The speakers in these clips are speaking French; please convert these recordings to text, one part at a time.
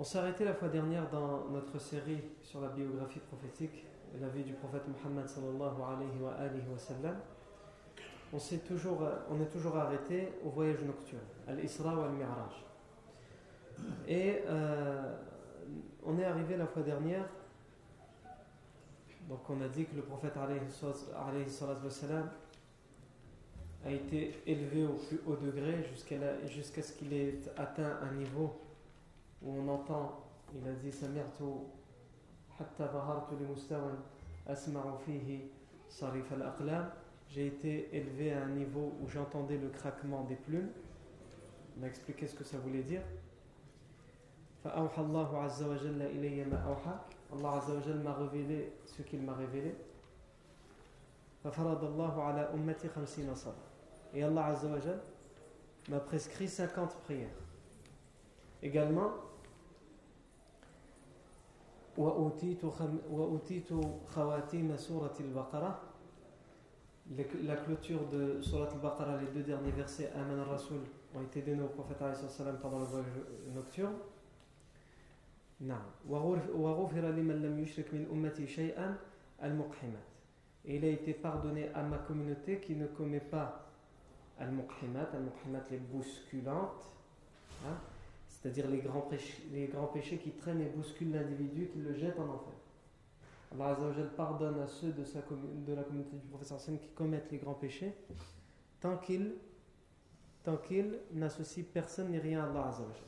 On s'est arrêté la fois dernière dans notre série sur la biographie prophétique la vie du prophète Muhammad sallallahu alayhi wa. On, est toujours, arrêté au voyage nocturne, al-Isra ou al-Mi'raj. Et euh, on est arrivé la fois dernière, donc on a dit que le prophète alayhi wa a été élevé au plus haut degré jusqu'à jusqu ce qu'il ait atteint un niveau où on entend, il a dit Samirtu hatta bahartu li mustawan asma'u fihi sarif al-aqlam. J'ai été élevé à un niveau où j'entendais le craquement des plumes. On a expliqué ce que ça voulait dire. فأوحى الله عز وجل إلي ما أوحى Allah عز وجل m'a révélé ce qu'il m'a révélé ففرض الله على أمتي خمسين صلاة et Allah عز وجل m'a prescrit 50 prières également وأوتيت خواتيم سورة البقرة la clôture de Surat al-Baqarah, les deux derniers versets Aman al-Rasul ont été donnés au prophète pendant le voyage nocturne. نعم وغفر لمن لم يشرك من أمتي شيئا المقحمات et il a été pardonné à ma communauté qui ne commet pas al-muqhimat al-muqhimat les bousculantes hein, c'est-à-dire les grands, péchés, les grands péchés qui traînent et bousculent l'individu, qui le jettent en enfer. Allah Azzawajal pardonne à ceux de, la communauté du professeur Sam qui commettent les grands péchés, tant qu'ils tant n'associent personne ni rien à Allah Azzawajal.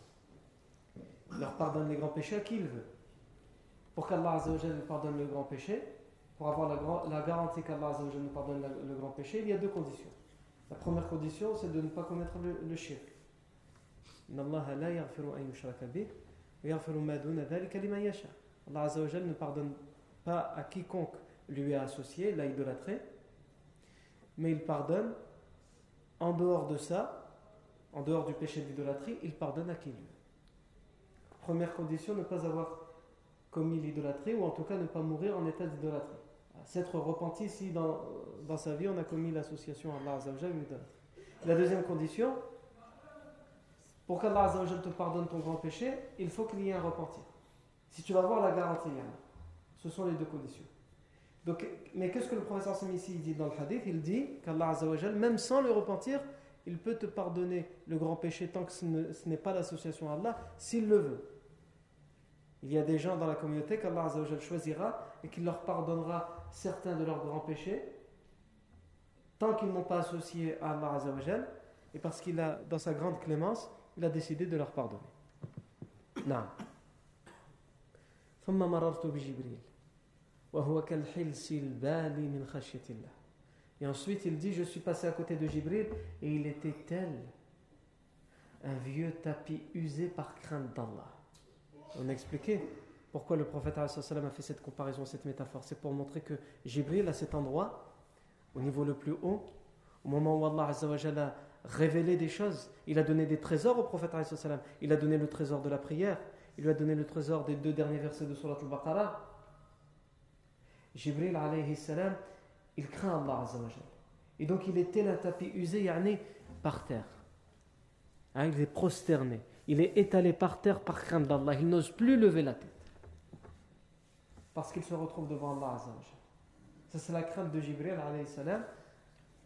Il leur pardonne les grands péchés à qui il veut. Pour qu'Allah Azzawajal nous pardonne le grand péché, pour avoir la, garantie qu'Allah Azzawajal nous pardonne le grand péché, il y a deux conditions. La première condition, c'est de ne pas commettre le, le shirk. Allah ne pardonne pas à quiconque lui a associé, l'a idolâtré, mais il pardonne en dehors de ça, en dehors du péché d'idolâtrie, il pardonne à qui lui. Première condition, ne pas avoir commis l'idolâtrie, ou en tout cas ne pas mourir en état d'idolâtrie. S'être repenti si dans, dans, sa vie on a commis l'association à Allah La deuxième condition, pour qu'Allah te pardonne ton grand péché, il faut qu'il y ait un repentir. Si tu vas voir la garantie, ce sont les deux conditions. Donc, mais qu'est-ce que le professeur ici dit dans le hadith? Il dit qu'Allah même sans le repentir, il peut te pardonner le grand péché tant que ce n'est pas l'association à Allah, s'il le veut. Il y a des gens dans la communauté qu'Allah choisira et qu'il leur pardonnera certains de leurs grands péchés tant qu'ils n'ont pas associé à Allah et parce qu'il a, dans sa grande clémence, il a décidé de leur pardonner. Non. ثم مررت بجبريل وهو كالحلس البالي من خشية الله Et ensuite il dit je suis passé à côté de Jibril et il était tel un vieux tapis usé par crainte d'Allah. On a expliqué pourquoi le prophète a fait cette comparaison, cette métaphore. C'est pour montrer que Jibril, à cet endroit, au niveau le plus haut, au moment où Allah a révélé des choses. Il a donné des trésors au prophète. Il a donné le trésor de la prière. Il lui a donné le trésor des deux derniers versets de Surat al-Baqarah. Jibril alayhi salam, il craint Allah Azzawajal. Et donc il était un tapis usé, yani, par terre. Hein, il est prosterné. Il est étalé par terre par crainte d'Allah. Il n'ose plus lever la tête. Parce qu'il se retrouve devant Allah Azzawajal. Ça, c'est la crainte de Jibril alayhi salam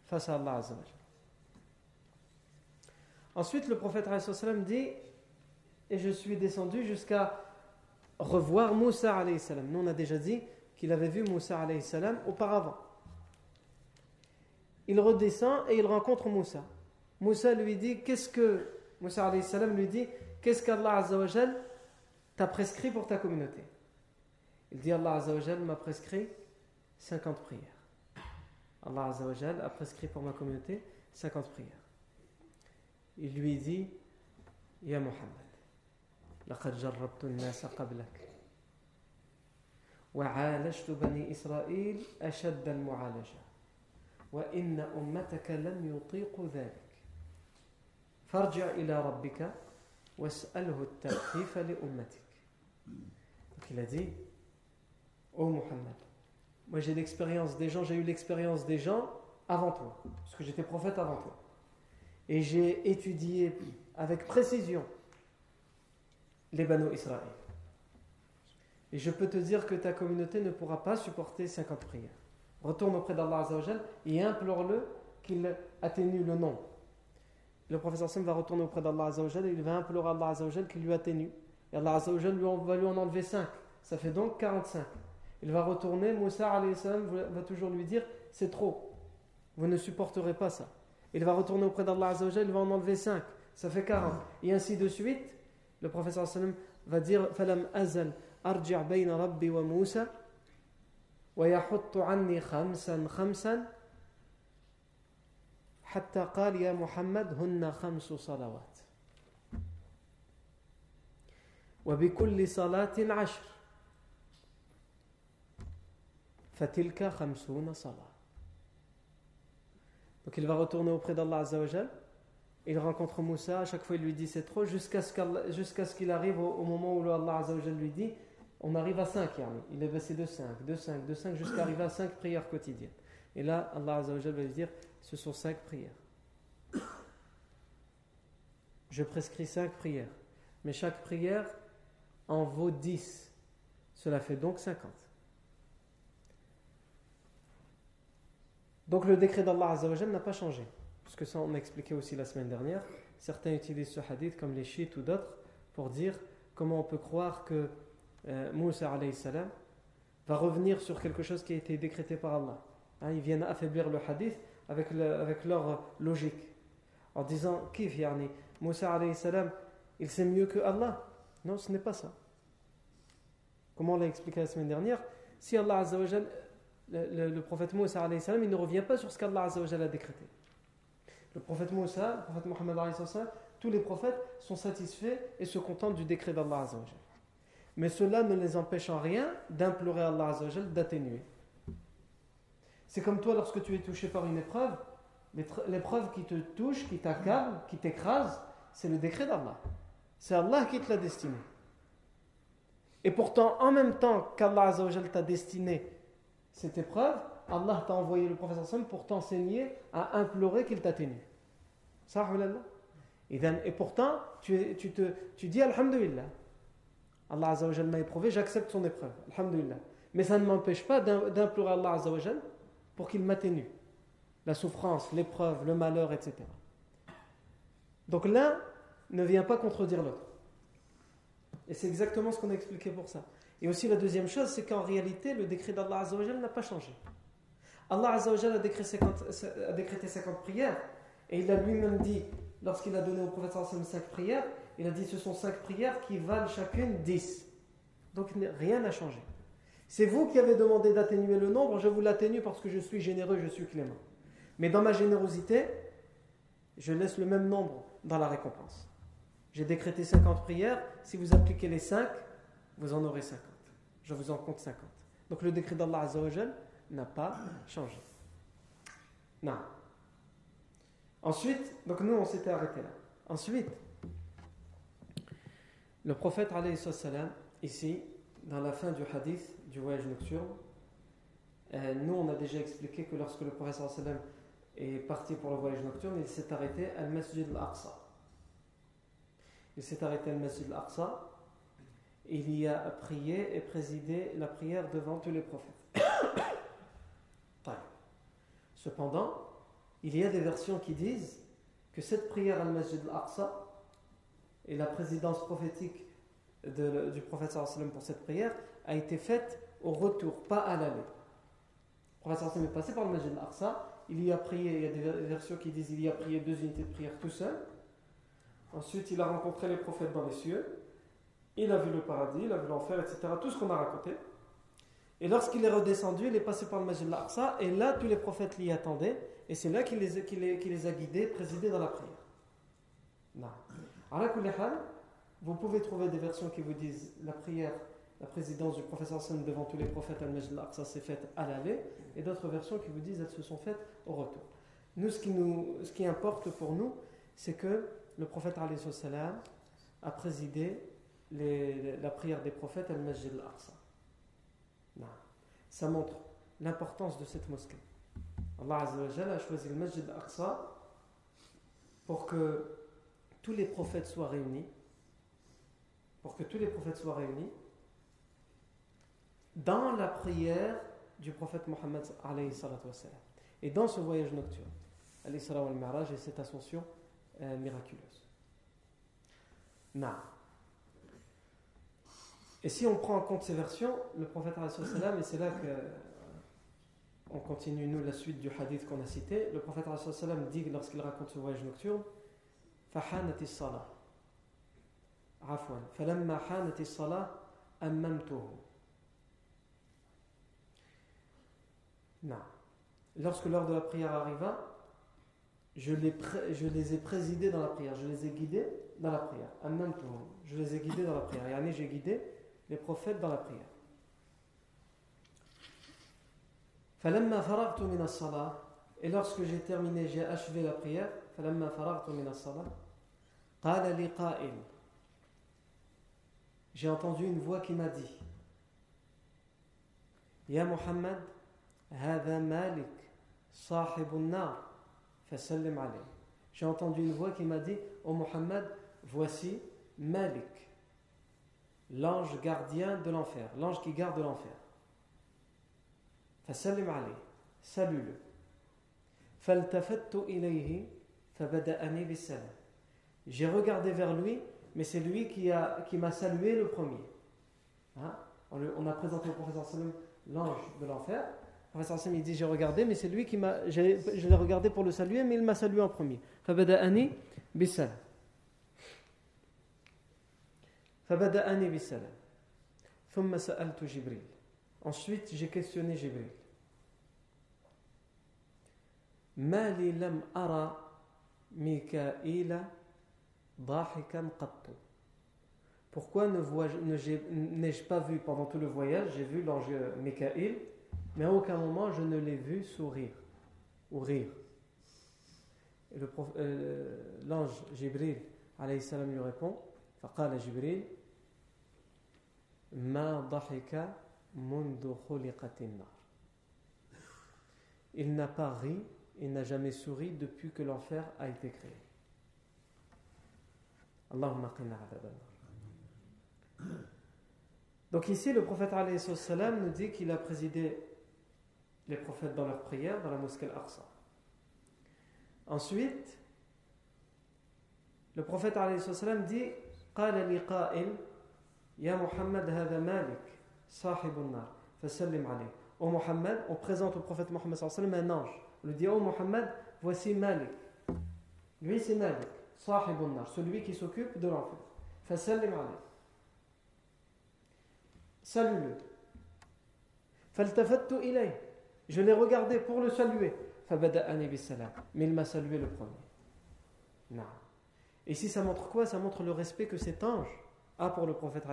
face à Allah Azzawajal. Ensuite, le prophète salam dit Et je suis descendu jusqu'à revoir Moussa salam. Nous, on a déjà dit qu'il avait vu Moussa salam auparavant. Il redescend et il rencontre Moussa. Moussa lui dit Qu'est-ce que. Moussa salam lui dit Qu'est-ce qu'Allah t'a prescrit pour ta communauté? Il dit Allah m'a prescrit 50 prières. Allah a prescrit pour ma communauté 50 prières. Il lui dit Ya Muhammad, لقد جربت الناس قبلك وعالجت بني إسرائيل أشد المعالجة وإن أمتك لم يطيقوا ذلك فارجع إلى ربك واسأله التخفيف لأمتك Donc il a dit, Ô oh Muhammad, moi j'ai l'expérience des gens, j'ai eu l'expérience des gens avant toi, parce que j'étais prophète avant toi. Et j'ai étudié avec précision les Banu Israël. Et je peux te dire que ta communauté ne pourra pas supporter 50 prières. Retourne auprès d'Allah Azzawajal et implore-le qu'il atténue le nombre. Le professeur Sam va retourner auprès d'Allah Azzawajal et il va implorer Allah Azzawajal qu'il lui atténue. Et Allah Azzawajal va lui en enlever 5. Ça fait donc 45. Il va retourner, Moussa va toujours lui dire c'est trop. Vous ne supporterez pas ça. Il va retourner auprès d'Allah Azzawajal, il va en enlever 5. Ça fait 40. Et ainsi de suite. Le professeur Sallam va dire Falam azal arji' bayna rabbi wa Moussa ويحط عني خمسا خمسا حتى قال يا محمد هن خمس صلوات وبكل صلاة عشر فتلك خمسون صلاة donc il va retourner auprès d'Allah Azzawajal. Il rencontre Moussa, à chaque fois il lui dit c'est trop, jusqu'à ce qu'il arrive au, moment où Allah Azzawajal lui dit on arrive à 5 yani. Il est baissé de 5, de 5, de 5 jusqu'à arriver à 5 prières quotidiennes. Et là, Allah Azzawajal va lui dire ce sont 5 prières. Je prescris 5 prières. Mais chaque prière en vaut 10. Cela fait donc 50. Donc le décret d'Allah Azzawajal n'a pas changé. Parce que ça, on a expliqué aussi la semaine dernière. Certains utilisent ce hadith comme les chiites ou d'autres pour dire comment on peut croire que euh, Moussa salam va revenir sur quelque chose qui a été décrété par Allah. Hein, ils viennent affaiblir le hadith avec, avec leur logique. En disant, Kif yani, Moussa salam, il sait mieux que Allah. Non, ce n'est pas ça. Comme on l'a expliqué la semaine dernière, si Allah Azzawajal, le, prophète Moussa il ne revient pas sur ce qu'Allah a décrété. Le prophète Moussa, le prophète Mohammed tous les prophètes sont satisfaits et se contentent du décret d'Allah. Mais cela ne les empêche en rien d'implorer Allah d'atténuer. C'est comme toi lorsque tu es touché par une épreuve, l'épreuve qui te touche, qui t'accable, qui t'écrase, c'est le décret d'Allah. C'est Allah qui te l'a destiné. Et pourtant, en même temps qu'Allah t'a destiné cette épreuve, Allah t'a envoyé le prophète pour t'enseigner à implorer qu'il t'atténue. Ça, Et pourtant, tu, tu, te, tu dis Alhamdulillah. Allah Azzawajal m'a éprouvé, j'accepte son épreuve. Alhamdulillah. Mais ça ne m'empêche pas d'implorer Allah Azzawajal pour qu'il m'atténue. La souffrance, l'épreuve, le malheur, etc. Donc l'un ne vient pas contredire l'autre. Et c'est exactement ce qu'on a expliqué pour ça. Et aussi la deuxième chose, c'est qu'en réalité, le décret d'Allah Azzawajal n'a pas changé. Allah Azzawajal a, décrété 50, a décrété 50 prières et il a lui-même dit, lorsqu'il a donné au prophète 5 prières, il a dit ce sont cinq prières qui valent chacune 10. Donc rien n'a changé. C'est vous qui avez demandé d'atténuer le nombre, je vous l'atténue parce que je suis généreux, je suis clément. Mais dans ma générosité, je laisse le même nombre dans la récompense. J'ai décrété 50 prières, si vous appliquez les 5, vous en aurez 50. Je vous en compte 50. Donc le décret d'Allah Azzawajal n'a pas changé. Non. Ensuite, donc nous on s'était arrêté là. Ensuite, le prophète, salam, ici, dans la fin du hadith du voyage nocturne, Euh, nous, on a déjà expliqué que lorsque le professeur sallam est parti pour le voyage nocturne, il s'est arrêté à Masjid al-Aqsa. Il s'est arrêté à Masjid al-Aqsa. Il y a prié et présidé la prière devant tous les prophètes. Cependant, il y a des versions qui disent que cette prière al-Masjid al-Aqsa et la présidence prophétique du prophète sallam pour cette prière a été faite au retour, pas à l'aller. Le prophète sallam est passé par le Masjid al-Aqsa, il y a prié, il y a des versions qui disent il y a prié deux unités de prière tout seul. Ensuite, il a rencontré les prophètes dans les cieux, il a vu le paradis, il a vu l'enfer, etc. Tout ce qu'on a raconté. Et lorsqu'il est redescendu, il est passé par le Masjid al-Aqsa, et là, tous les prophètes l'y attendaient, et c'est là qu'il les, a guidés, présidés dans la prière. Non. Vous pouvez trouver des versions qui vous disent la prière, la présidence du professeur Hassan devant tous les prophètes al-Majd al-Aqsa s'est faite à l'aller, et d'autres versions qui vous disent elles se sont faites au retour. Nous, ce qui, nous, ce qui importe pour nous, c'est que le prophète a présidé la prière des prophètes al-Majd al-Aqsa. Ça montre l'importance de cette mosquée. Allah a choisi le Masjid al-Aqsa pour que tous les prophètes soient réunis pour que tous les prophètes soient réunis dans la prière du prophète Mohammed et dans ce voyage nocturne et cette ascension euh, miraculeuse. Et si on prend en compte ces versions, le prophète et c'est là que on continue nous la suite du hadith qu'on a cité, le prophète dit lorsqu'il raconte ce voyage nocturne, Fahanati salah عفوا فلما حانت الصلاة أممته Non. Lorsque l'heure de la prière arriva, je les, je les ai présidés dans la prière, je les ai guidés dans la prière. Je les ai guidés dans la prière. Et j'ai guidé les prophètes dans la prière. فلما فرغت من الصلاة et lorsque j'ai terminé, j'ai achevé la prière, فلما فرغت من الصلاة قال لي قائل j'ai entendu une voix qui m'a dit Ya Muhammad, هذا Malik, صاحب النار فسلم عليه. J'ai entendu une voix qui m'a dit Ô oh Muhammad, voici Malik, l'ange gardien de l'enfer, l'ange qui garde l'enfer. فسلم عليه, salue-le. فالتفت إليه فبدأني بالسلام. J'ai regardé vers lui mais c'est lui qui m'a qui salué le premier. Hein? On, a présenté au professeur Salim l'ange de l'enfer. Le professeur Salim dit J'ai regardé, mais c'est lui qui m'a. Je l'ai regardé pour le saluer, mais il m'a salué en premier. Fabada'ani bisalam. Fabada'ani bisalam. Thumma sa'altu Jibril. Ensuite, j'ai questionné Jibril. Mali lam ara Mikaïla pourquoi n'ai-je pas vu pendant tout le voyage, j'ai vu l'ange Mikaïl, mais à aucun moment je ne l'ai vu sourire ou rire. Euh, l'ange Jibril alayhi salam lui répond فقال جبريل il n'a pas ri et n'a jamais souri depuis que l'enfer a été créé. Allahumma Donc ici, le prophète nous dit qu'il a présidé les prophètes dans leur prière dans la mosquée Al-Aqsa. Ensuite, le prophète salam dit «» Ya Muhammad hada Malik, sahibun nar, fasallim alayh. Au Muhammad, on présente au prophète Mohammed un ange. On lui dit, oh Muhammad, voici Malik. Lui, c'est Malik, sahibun nar, celui qui s'occupe de l'enfer. Fasallim alayh. Salue-le. Faltafattu ilayh. Je l'ai regardé pour le saluer. Fabada'ani bisalam. Mais il m'a salué le premier. Non. Et ici, ça montre quoi? Ça montre le respect que cet ange a pour le prophète.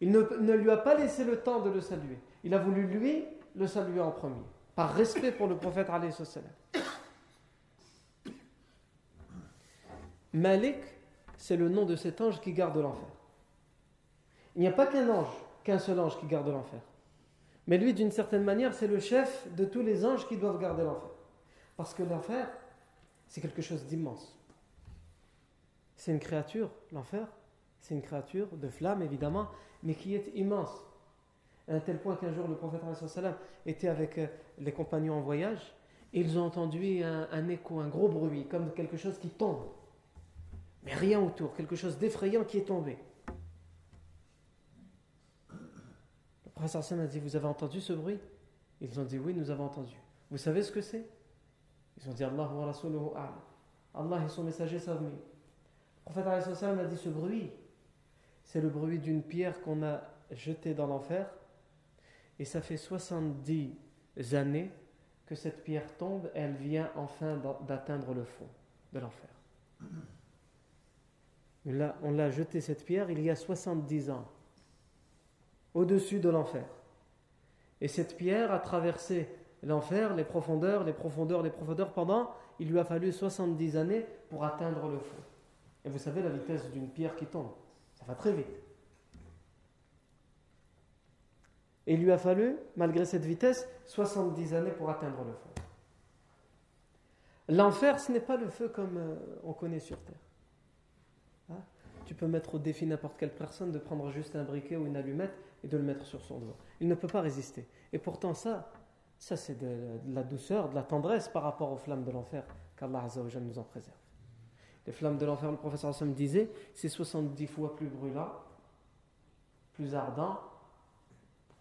Il ne, lui a pas laissé le temps de le saluer. Il a voulu lui le saluer en premier. Par respect pour le prophète. Malik, c'est le nom de cet ange qui garde l'enfer. Il n'y a pas qu'un ange, qu'un seul ange qui garde l'enfer. Mais lui, d'une certaine manière, c'est le chef de tous les anges qui doivent garder l'enfer. Parce que l'enfer, c'est quelque chose d'immense. C'est une créature, l'enfer, c'est une créature de flamme, évidemment, mais qui est immense. À un tel point qu'un jour, le prophète était avec euh, les compagnons en voyage, et ils ont entendu un, écho, un gros bruit, comme quelque chose qui tombe. Mais rien autour, quelque chose d'effrayant qui est tombé. Le prophète a dit Vous avez entendu ce bruit? Ils ont dit Oui, nous avons entendu. Vous savez ce que c'est? Ils ont dit Allah wa Allah et son messager savent. Prophète a dit Ce bruit, c'est le bruit d'une pierre qu'on a jetée dans l'enfer. Et ça fait 70 années que cette pierre tombe, elle vient enfin d'atteindre le fond de l'enfer. On l'a jeté cette pierre il y a 70 ans, au-dessus de l'enfer. Et cette pierre a traversé l'enfer, les profondeurs, les profondeurs, les profondeurs pendant, il lui a fallu 70 années pour atteindre le fond. Et vous savez la vitesse d'une pierre qui tombe, ça va très vite. Et il lui a fallu, malgré cette vitesse, 70 années pour atteindre le fond. L'enfer, ce n'est pas le feu comme euh, on connaît sur Terre. Hein? tu peux mettre au défi n'importe quelle personne de prendre juste un briquet ou une allumette et de le mettre sur son dos. Il ne peut pas résister. Et pourtant, ça, ça c'est de, la douceur, de la tendresse par rapport aux flammes de l'enfer qu'Allah nous en préserve. Les flammes de l'enfer, le professeur Hassan disait, c'est 70 fois plus brûlant, plus ardent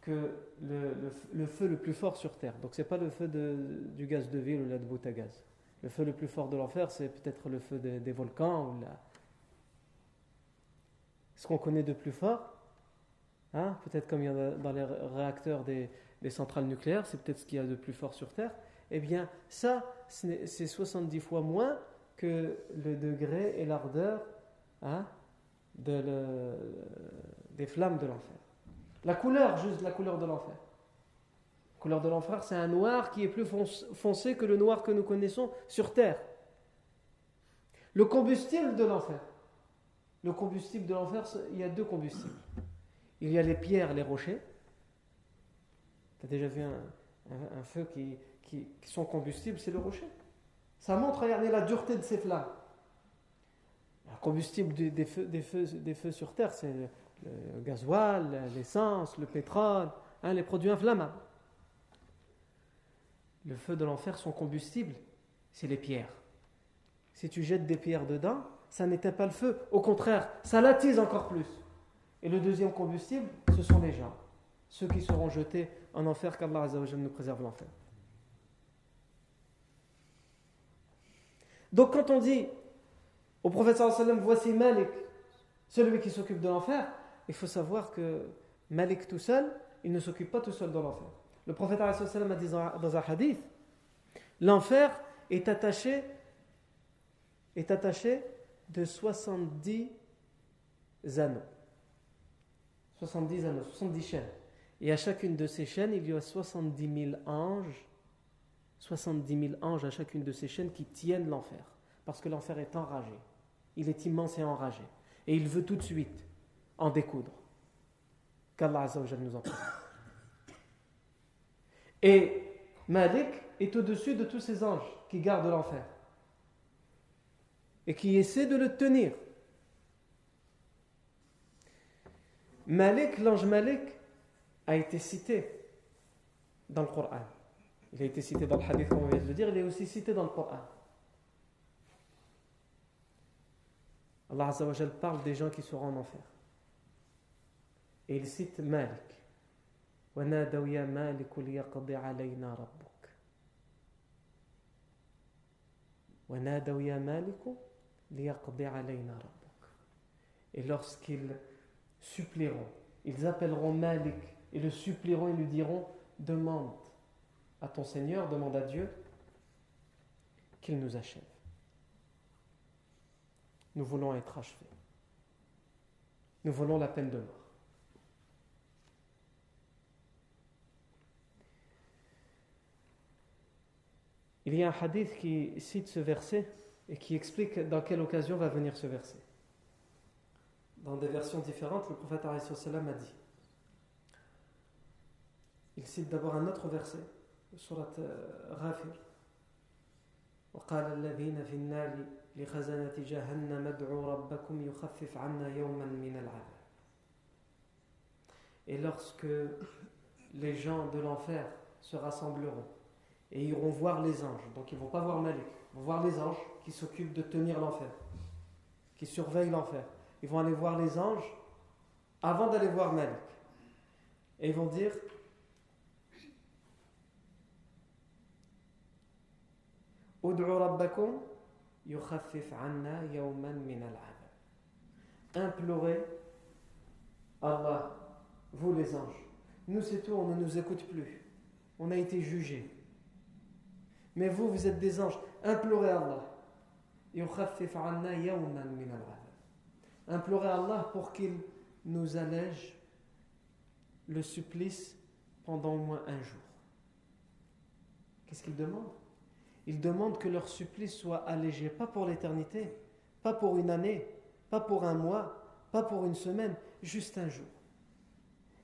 que le, feu le plus fort sur terre. Donc, ce n'est pas le feu du gaz de ville ou la de bout à gaz. Le feu le plus fort de l'enfer, c'est peut-être le feu des volcans ou la, ce qu'on connaît de plus fort, hein, peut-être comme il y en a dans les réacteurs des, centrales nucléaires, c'est peut-être ce qu'il y a de plus fort sur Terre, eh bien ça, c'est 70 fois moins que le degré et l'ardeur hein, de des flammes de l'enfer. La couleur, juste la couleur de l'enfer. La couleur de l'enfer, c'est un noir qui est plus foncé que le noir que nous connaissons sur Terre. Le combustible de l'enfer, le combustible de l'enfer, il y a deux combustibles. Il y a les pierres, les rochers. Tu as déjà vu un, feu qui, qui, son combustible, c'est le rocher. Ça montre, regardez la dureté de ces flammes. Le combustible des, feux, sur terre, c'est le, gasoil, l'essence, le pétrole, hein, les produits inflammables. Le feu de l'enfer, son combustible, c'est les pierres. Si tu jettes des pierres dedans, ça n'éteint pas le feu. Au contraire, ça l'attise encore plus. Et le deuxième combustible, ce sont les gens. Ceux qui seront jetés en enfer, qu'Allah nous préserve l'enfer. Donc quand on dit au prophète voici Malik, celui qui s'occupe de l'enfer, il faut savoir que Malik tout seul, il ne s'occupe pas tout seul de l'enfer. Le prophète a dit dans un hadith, l'enfer est attaché, est attaché de 70 anneaux. 70 anneaux, 70 chaînes. Et à chacune de ces chaînes, il y a 70 000 anges, 70 000 anges à chacune de ces chaînes qui tiennent l'enfer. Parce que l'enfer est enragé. Il est immense et enragé. Et il veut tout de suite en découdre. Qu'Allah nous en prie. Et Malik est au-dessus de tous ces anges qui gardent l'enfer et qui essaie de le tenir. Malik, l'ange Malik, a été cité dans le Coran. Il a été cité dans le hadith, comme on vient de le dire, il est aussi cité dans le Coran. Allah Azzawajal parle des gens qui seront en enfer. Et il cite Malik. Et lorsqu'ils supplieront, ils appelleront Malik et le supplieront et lui diront Demande à ton Seigneur, demande à Dieu qu'il nous achève. Nous voulons être achevés. Nous voulons la peine de mort. Il y a un hadith qui cite ce verset et qui explique dans quelle occasion va venir ce verset. Dans des versions différentes, le prophète a dit il cite d'abord un autre verset, surat Ghafir. وقال الذين في النار لخزنة جهنم ادعوا ربكم يخفف عنا يوما من العذاب Et lorsque les gens de l'enfer se rassembleront et iront voir les anges, donc ils ne vont pas voir Malik, ils vont voir les anges qui s'occupent de tenir l'enfer, qui surveillent l'enfer. Ils vont aller voir les anges avant d'aller voir Malik. Et ils vont dire Implorez Allah vous les anges. Nous, c'est tout, on ne nous écoute plus. On a été jugés. Mais vous, vous êtes des anges. Implorez Allah. Implorez Allah pour qu'il nous allège le supplice pendant au moins un jour. Qu'est-ce qu'il demande? Il demande que leur supplice soit allégé, pas pour l'éternité, pas pour une année, pas pour un mois, pas pour une semaine, juste un jour.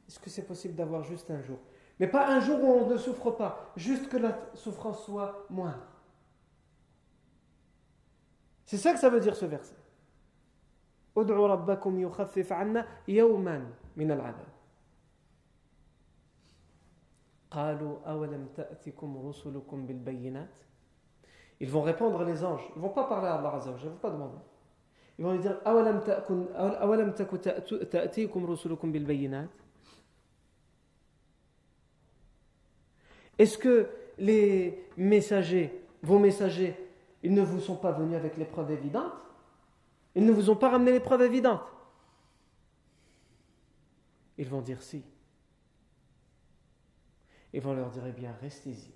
Est-ce que c'est possible d'avoir juste un jour? Mais pas un jour où on ne souffre pas, juste que la souffrance soit moindre. C'est ça que ça veut dire ce verset. Ils vont répondre les anges. Ils ne vont pas parler à Allah Azza ils ne vont pas demander. Ils vont lui dire Est-ce que les messagers, vos messagers, ils ne vous sont pas venus avec les preuves évidentes? Ils ne vous ont pas ramené les preuves évidentes? Ils vont dire si. Ils vont leur dire, eh bien, restez-y.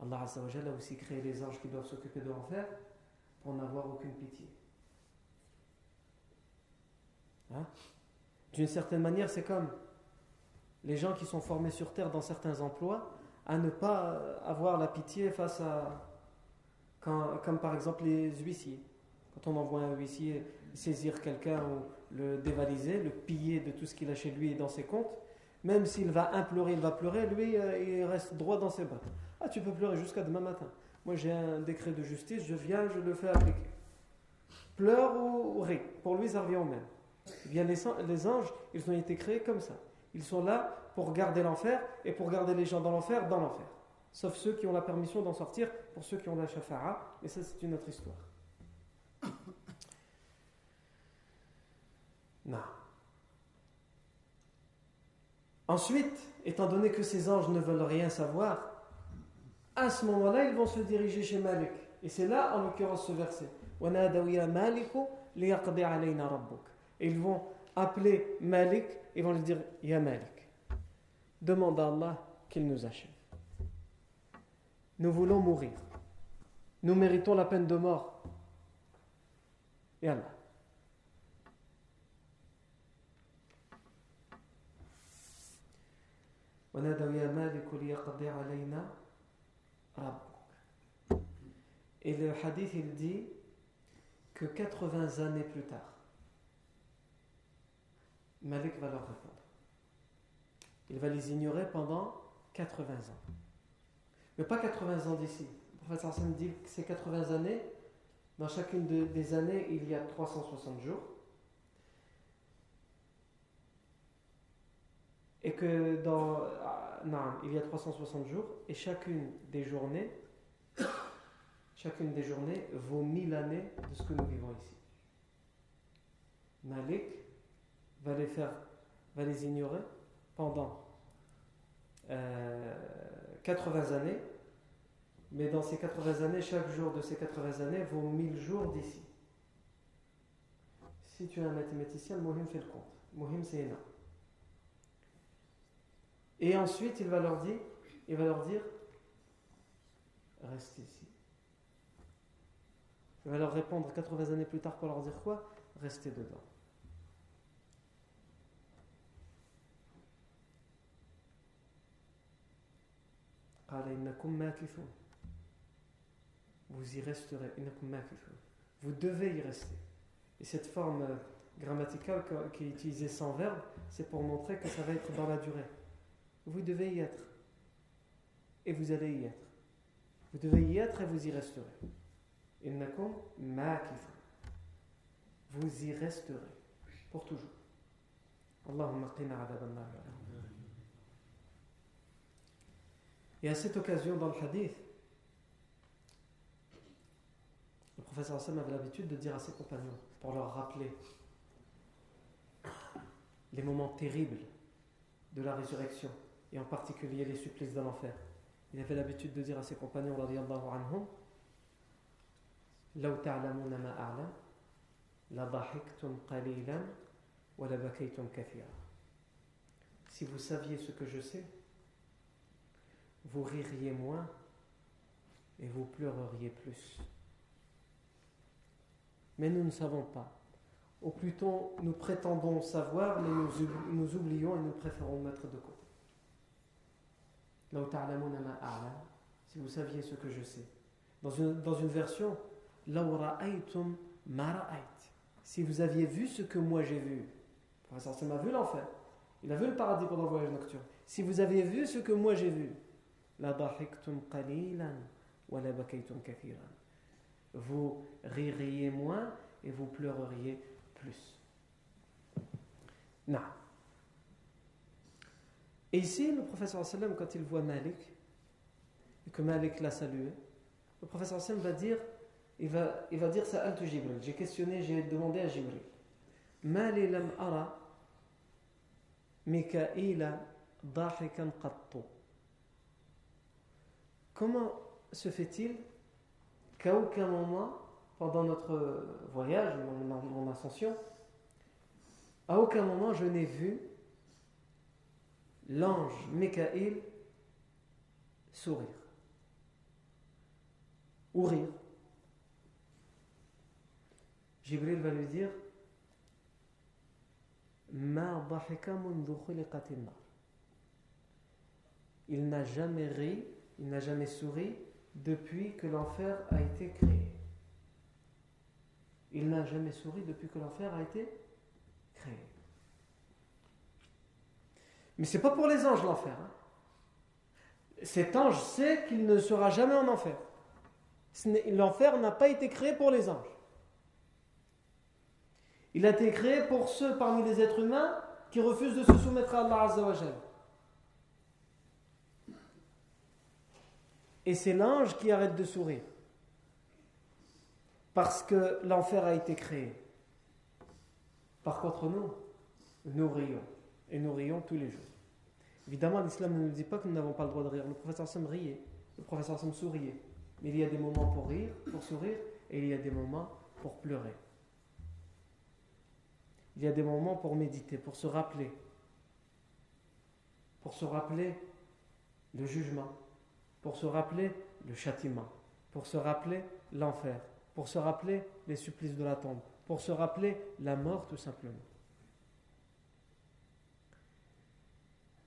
Allah a aussi créé les anges qui doivent s'occuper de l'enfer pour n'avoir aucune pitié. Hein? D'une certaine manière, c'est comme les gens qui sont formés sur terre dans certains emplois à ne pas avoir la pitié face à. comme par exemple les huissiers. Quand on envoie un huissier saisir quelqu'un ou le dévaliser, le piller de tout ce qu'il a chez lui et dans ses comptes, même s'il va implorer, il va pleurer, lui, euh, il reste droit dans ses bras. Ah, tu peux pleurer jusqu'à demain matin. Moi, j'ai un décret de justice, je viens, je le fais appliquer. Pleure ou, rit. Pour lui, ça revient au même. Eh bien, les anges, ils ont été créés comme ça. Ils sont là pour garder l'enfer et pour garder les gens dans l'enfer, dans l'enfer. Sauf ceux qui ont la permission d'en sortir, pour ceux qui ont la shafa'a, et ça c'est une autre histoire. Non. Ensuite, étant donné que ces anges ne veulent rien savoir, à ce moment-là, ils vont se diriger chez Malik. Et c'est là, en l'occurrence, ce verset. Et ils vont appeler Malik ils vont lui dire Ya Malik, demande à Allah qu'il nous achève. Nous voulons mourir. Nous méritons la peine de mort. Et Allah. Et le hadith il dit que 80 années plus tard, Malik va leur répondre. Il va les ignorer pendant 80 ans. Mais pas 80 ans d'ici. Le Hassan dit que ces 80 années, dans chacune des années, il y a 360 jours. Et que dans. Ah, non, il y a 360 jours, et chacune des journées, chacune des journées vaut 1000 années de ce que nous vivons ici. Malik va les faire, va les ignorer pendant 80 euh, années, mais dans ces 80 années, chaque jour de ces 80 années vaut 1000 jours d'ici. Si tu es un mathématicien, Mohim fait le compte. Mohim c'est énorme. Et ensuite, il va leur dire, il va leur dire, restez ici. Il va leur répondre 80 années plus tard pour leur dire quoi? Restez dedans. Vous y resterez. Vous devez y rester. Et cette forme, grammaticale qui est utilisée sans verbe, c'est pour montrer que ça va être dans la durée. Vous devez y être. Et vous allez y être. Vous devez y être et vous y resterez. Vous y resterez pour toujours. Allahumma qina Et à cette occasion, dans le hadith, le professeur Hassan avait l'habitude de dire à ses compagnons, pour leur rappeler les moments terribles de la résurrection, et en particulier les supplices de l'enfer. Il avait l'habitude de dire à ses compagnons, radiallahu anhum, لو تعلمون ما أعلم لضحكتم قليلا ولبكيتم كثيرا Si vous saviez ce que je sais, vous ririez moins et vous pleureriez plus. Mais nous ne savons pas. Ou plutôt, nous prétendons savoir, mais nous, nous oublions et nous préférons mettre de côté. Si vous saviez ce que je sais. Dans une, dans une version, si vous aviez vu ce que moi j'ai vu. Le professeur a vu l'enfer. Il a vu le paradis pendant le voyage nocturne. Si vous aviez vu ce que moi j'ai vu, vous ririez moins et vous pleureriez plus. Non. Et ici, le professeur sallam, quand il voit Malik, et que Malik l'a salué, le professeur sallam va dire, il va, il va dire ça à Jibril. J'ai questionné, j'ai demandé à Jibril. Mali lam ara dahikan qattu. Comment se fait-il qu'à aucun moment, pendant notre voyage, mon, ascension, à aucun moment je n'ai vu l'ange Mikaïl sourire ou rire. Jibril va lui dire Il n'a jamais ri il n'a jamais souri depuis que l'enfer a été créé. Il n'a jamais souri depuis que l'enfer a été créé. Mais ce n'est pas pour les anges l'enfer. Hein. Cet ange sait qu'il ne sera jamais en enfer. L'enfer n'a pas été créé pour les anges. Il a été créé pour ceux parmi les êtres humains qui refusent de se soumettre à Allah Azzawajal. Et c'est l'ange qui arrête de sourire. Parce que l'enfer a été créé. Par contre, nous, nous rions. Et nous rions tous les jours. Évidemment, l'islam ne nous dit pas que nous n'avons pas le droit de rire. Le professeur Sam riait. Le professeur Sam souriait. Mais il y a des moments pour rire, pour sourire, et il y a des moments pour pleurer. Il y a des moments pour méditer, pour se rappeler. Pour se rappeler le jugement pour se rappeler le châtiment, pour se rappeler l'enfer, pour se rappeler les supplices de la tombe, pour se rappeler la mort tout simplement.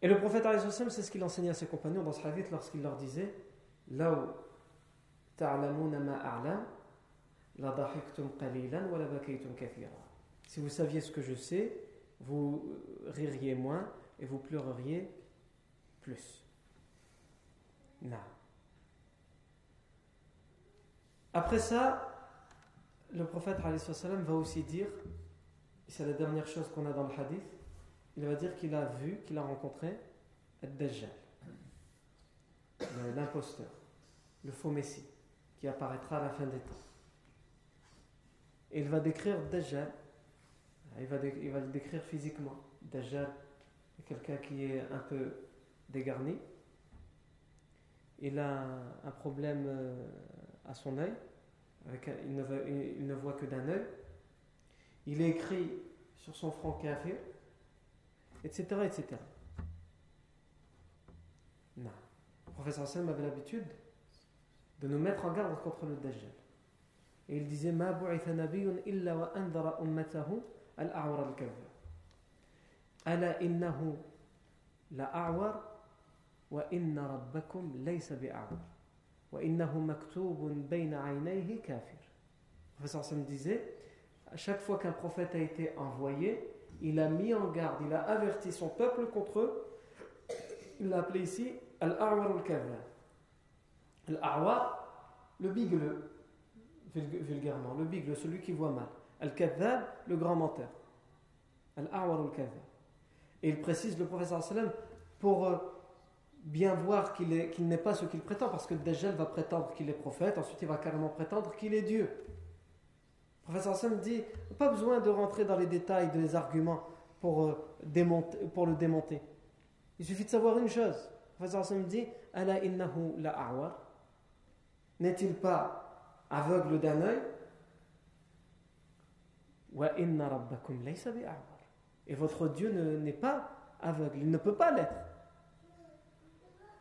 Et le prophète c'est ce qu'il enseignait à ses compagnons dans ce hadith lorsqu'il leur disait Si vous saviez ce que je sais, vous ririez moins et vous pleureriez plus. Non. Après ça, le prophète va aussi dire, c'est la dernière chose qu'on a dans le hadith, il va dire qu'il a vu, qu'il a rencontré Ad-Dajjal, l'imposteur, le faux messie, qui apparaîtra à la fin des temps. Et il va décrire Dajjal, il va, le décrire physiquement. Dajjal est quelqu'un qui est un peu dégarni, il a un problème euh, à son œil, il, ne voit, que d'un œil. Il écrit sur son front kafir, etc. etc. Non. Le professeur Sam avait l'habitude de nous mettre en garde contre le Dajjal. Et il disait Ma illa wa anzara ummatahu al al-kawwa. Ala innahu la-a'war wa inna rabbakum laysa bi-a'war. Wa innahu maktubun bayna aynayhi kafir. Le professeur Sam disait à chaque fois qu'un prophète a été envoyé, il a mis en garde, il a averti son peuple contre eux. Il l'a appelé ici Al-A'war al-Kavla. Al-A'war, le bigleux, vulgairement, le bigleux, celui qui voit mal. Al-Kadhab, le grand menteur. Al-A'war al-Kadhab. Et il précise le professeur sallam pour euh, bien voir qu'il n'est pas ce qu'il prétend, parce que Dajjal va prétendre qu'il est prophète, ensuite il va carrément prétendre qu'il est Dieu. Professeur Hassan dit pas besoin de rentrer dans les détails des arguments pour, euh, démonter, pour le démonter. Il suffit de savoir une chose. Le professeur Hassan dit Ala innahu la N'est-il pas aveugle d'un œil? Et votre Dieu n'est pas aveugle, il ne peut pas l'être.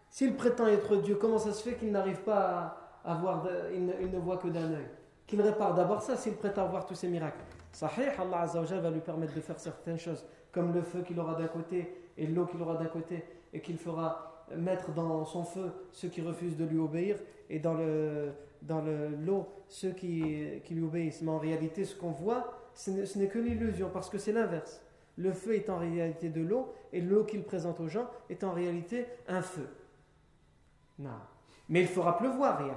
S'il prétend être Dieu, comment ça se fait qu'il n'arrive pas à, voir, il ne, voit que d'un œil? Qu'il répare d'abord ça s'il prétend voir tous ces miracles. Sahih, Allah va lui permettre de faire certaines choses, comme le feu qu'il aura d'un côté et l'eau qu'il aura d'un côté, et qu'il fera mettre dans son feu ceux qui refusent de lui obéir, et dans le dans l'eau ceux qui, qui, lui obéissent. Mais en réalité, ce qu'on voit, ce n'est que l'illusion, parce que c'est l'inverse. Le feu est en réalité de l'eau, et l'eau qu'il présente aux gens est en réalité un feu. Non. Mais il fera pleuvoir, rien.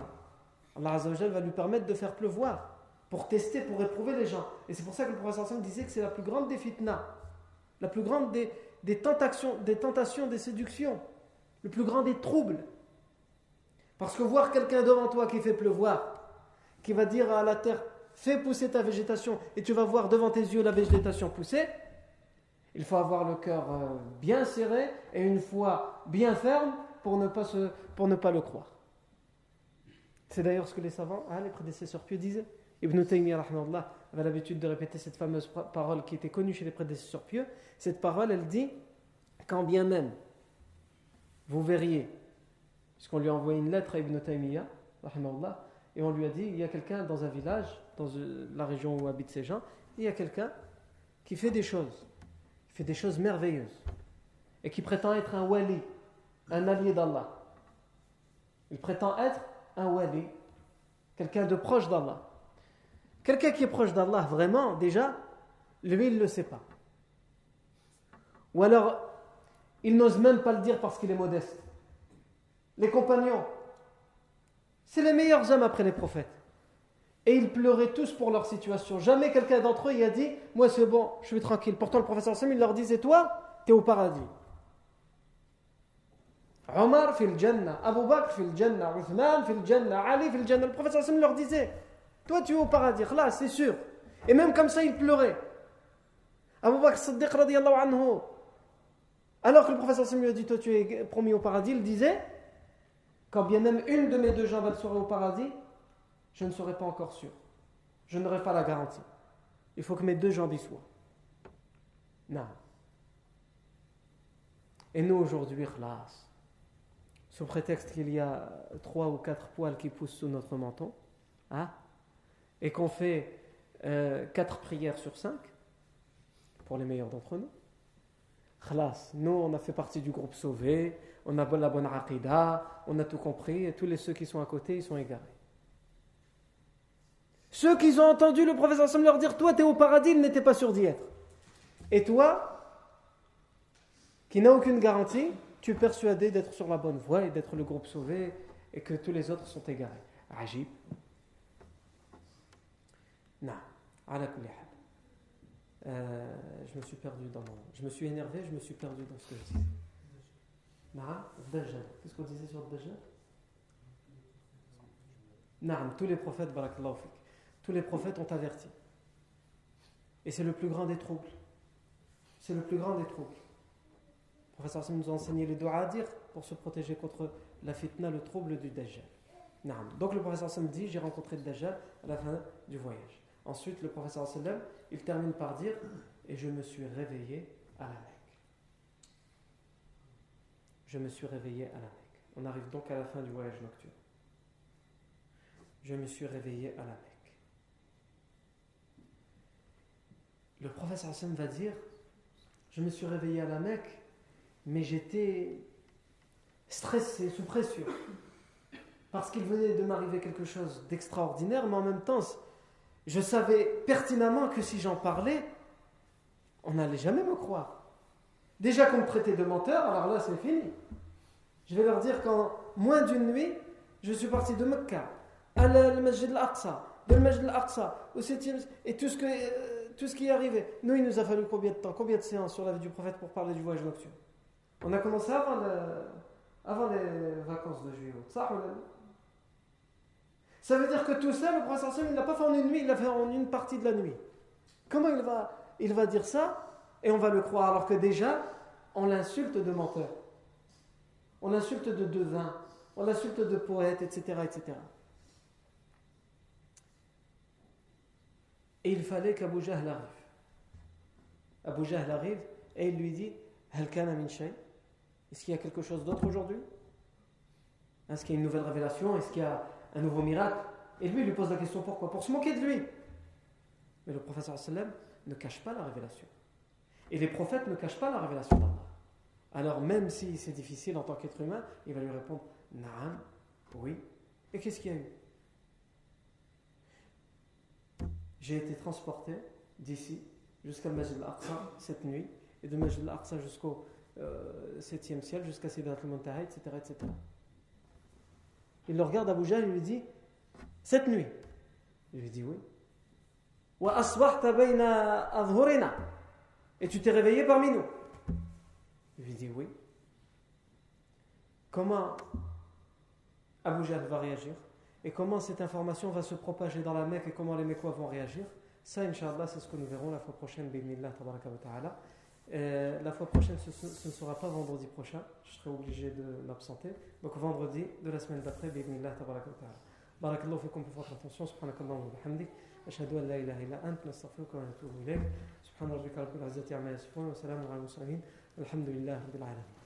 Allah va lui permettre de faire pleuvoir pour tester, pour éprouver les gens. Et c'est pour ça que le professeur disait que c'est la plus grande des fitna, la plus grande des, tentations, des séductions, le plus grand des troubles. Parce que voir quelqu'un devant toi qui fait pleuvoir, qui va dire à la terre, fais pousser ta végétation, et tu vas voir devant tes yeux la végétation pousser, il faut avoir le cœur euh, bien serré et une foi bien ferme pour ne pas le croire. C'est d'ailleurs ce que les savants, hein, les prédécesseurs pieux disaient. Ibn Taymiyyah avait l'habitude de répéter cette fameuse parole qui était connue chez les prédécesseurs pieux. Cette parole, elle dit Quand bien même vous verriez, puisqu'on lui a envoyé une lettre à Ibn Taymiyyah, et on lui a dit il y a quelqu'un dans un village, dans euh, la région où habitent ces gens, il y a quelqu'un qui fait des choses, qui fait des choses merveilleuses, et qui prétend être un wali, un allié d'Allah. Il prétend être un wali, quelqu'un de proche d'Allah. Quelqu'un qui est proche d'Allah, vraiment, déjà, lui, il ne le sait pas. Ou alors, il n'ose même pas le dire parce qu'il est modeste. Les compagnons, c'est les meilleurs hommes après les prophètes. Et ils pleuraient tous pour leur situation. Jamais quelqu'un d'entre eux y a dit Moi c'est bon, je suis tranquille. Pourtant, le professeur Sam, il leur disait Toi, tu es au paradis. Omar fil Jannah, Abu Bakr fil Jannah, Uthman fil Jannah, Ali fil Jannah. Le professeur Hassan leur disait Toi, tu es au paradis, là, c'est sûr. Et même comme ça, il pleurait. Abu Bakr Siddiq anhu. Alors que le professeur Hassan lui a dit Toi, tu es promis au paradis, il disait Quand bien même une de mes deux jambes serait au paradis, je ne serai pas encore sûr. Je n'aurai pas la garantie. Il faut que mes deux jambes y soient. Non. Et nous aujourd'hui, khlas sous prétexte qu'il y a trois ou quatre poils qui poussent sous notre menton, hein, et qu'on fait euh, quatre prières sur cinq, pour les meilleurs d'entre nous. Khlas, nous on a fait partie du groupe sauvé, on a la bonne aqidah, on a tout compris, et tous les ceux qui sont à côté, ils sont égarés. Ceux qui ont entendu le professeur Sam leur dire Toi, tu es au paradis, ils n'étaient pas sûrs d'y être. Et toi, qui n'as aucune garantie, tu es persuadé d'être sur la bonne voie et d'être le groupe sauvé et que tous les autres sont égarés. Ajib. Non. Euh, je me suis perdu dans mon... Je me suis énervé, je me suis perdu dans ce que je disais. Dajjal. Qu'est-ce qu'on disait sur Dajjal? Naam, tous les prophètes, tous les prophètes ont averti. Et c'est le plus grand des troubles. C'est le plus grand des troubles. Le professeur nous a enseigné les doigts à dire pour se protéger contre la fitna, le trouble du Dajjal. Donc le professeur Hassan dit J'ai rencontré le Dajjal à la fin du voyage. Ensuite, le professeur il termine par dire Et je me suis réveillé à la Mecque. Je me suis réveillé à la Mecque. On arrive donc à la fin du voyage nocturne. Je me suis réveillé à la Mecque. Le professeur Hassan va dire Je me suis réveillé à la Mecque mais j'étais stressé, sous pression. Parce qu'il venait de m'arriver quelque chose d'extraordinaire, mais en même temps, Je savais pertinemment que si j'en parlais, on n'allait jamais me croire. Déjà qu'on me traitait de menteur, alors là c'est fini. Je vais leur dire qu'en moins d'une nuit, je suis parti de Mecca à le Masjid al-Aqsa, de Masjid al-Aqsa au 7 et tout ce, que, euh, tout ce qui est arrivé. Nous, il nous a fallu combien de temps, combien de séances sur la vie du prophète pour parler du voyage nocturne? On a commencé avant, les vacances de juillet. Ça, veut dire que tout ça, le prophète il ne l'a pas fait en une nuit, il l'a fait en une partie de la nuit. Comment il va, dire ça? Et on va le croire alors que déjà, on l'insulte de menteur. On l'insulte de devin, on l'insulte de poète, etc., etc. Et il fallait qu'Abu Jahl arrive. Abu Jahl arrive et il lui dit Est-ce qu'il y a quelque chose d'autre aujourd'hui? Est-ce qu'il y a une nouvelle révélation? Est-ce qu'il y a un nouveau miracle? Et lui, il lui pose la question pourquoi? Pour se moquer de lui. Mais le professeur sallam ne cache pas la révélation. Et les prophètes ne cachent pas la révélation d'Allah. Alors, même si c'est difficile en tant qu'être humain, il va lui répondre Naam, oui. Et qu'est-ce qu'il y a eu? J'ai été transporté d'ici jusqu'à Majid al-Aqsa cette nuit, et de Majid al-Aqsa jusqu'au 7 septième ciel, jusqu'à Sidat al-Muntaha, etc., etc. Il le regarde Abu Jahl et lui dit Cette nuit Il lui dit Oui. Et tu t'es réveillé parmi nous Il lui dit Oui. Comment Abu Jahl va réagir? Et comment cette information va se propager dans la Mecque et comment les Mecquois vont réagir? Ça, Inch'Allah, c'est ce que nous verrons la fois prochaine, la fois prochaine, ce, ne sera pas vendredi prochain, je serai obligé de m'absenter. Donc vendredi de la semaine d'après, bienvenue bi'idhnillah tabarak wa ta'ala. Barakallahu fikum pour votre attention, subhanakallahu wa bihamdik, ashhadu an la ilaha illa ant, nastaghfiruka wa natubu ilayk, subhana rabbika rabbil izzati amma yasifun, wa salamun ala al-mursalin, alhamdulillah rabbil alamin.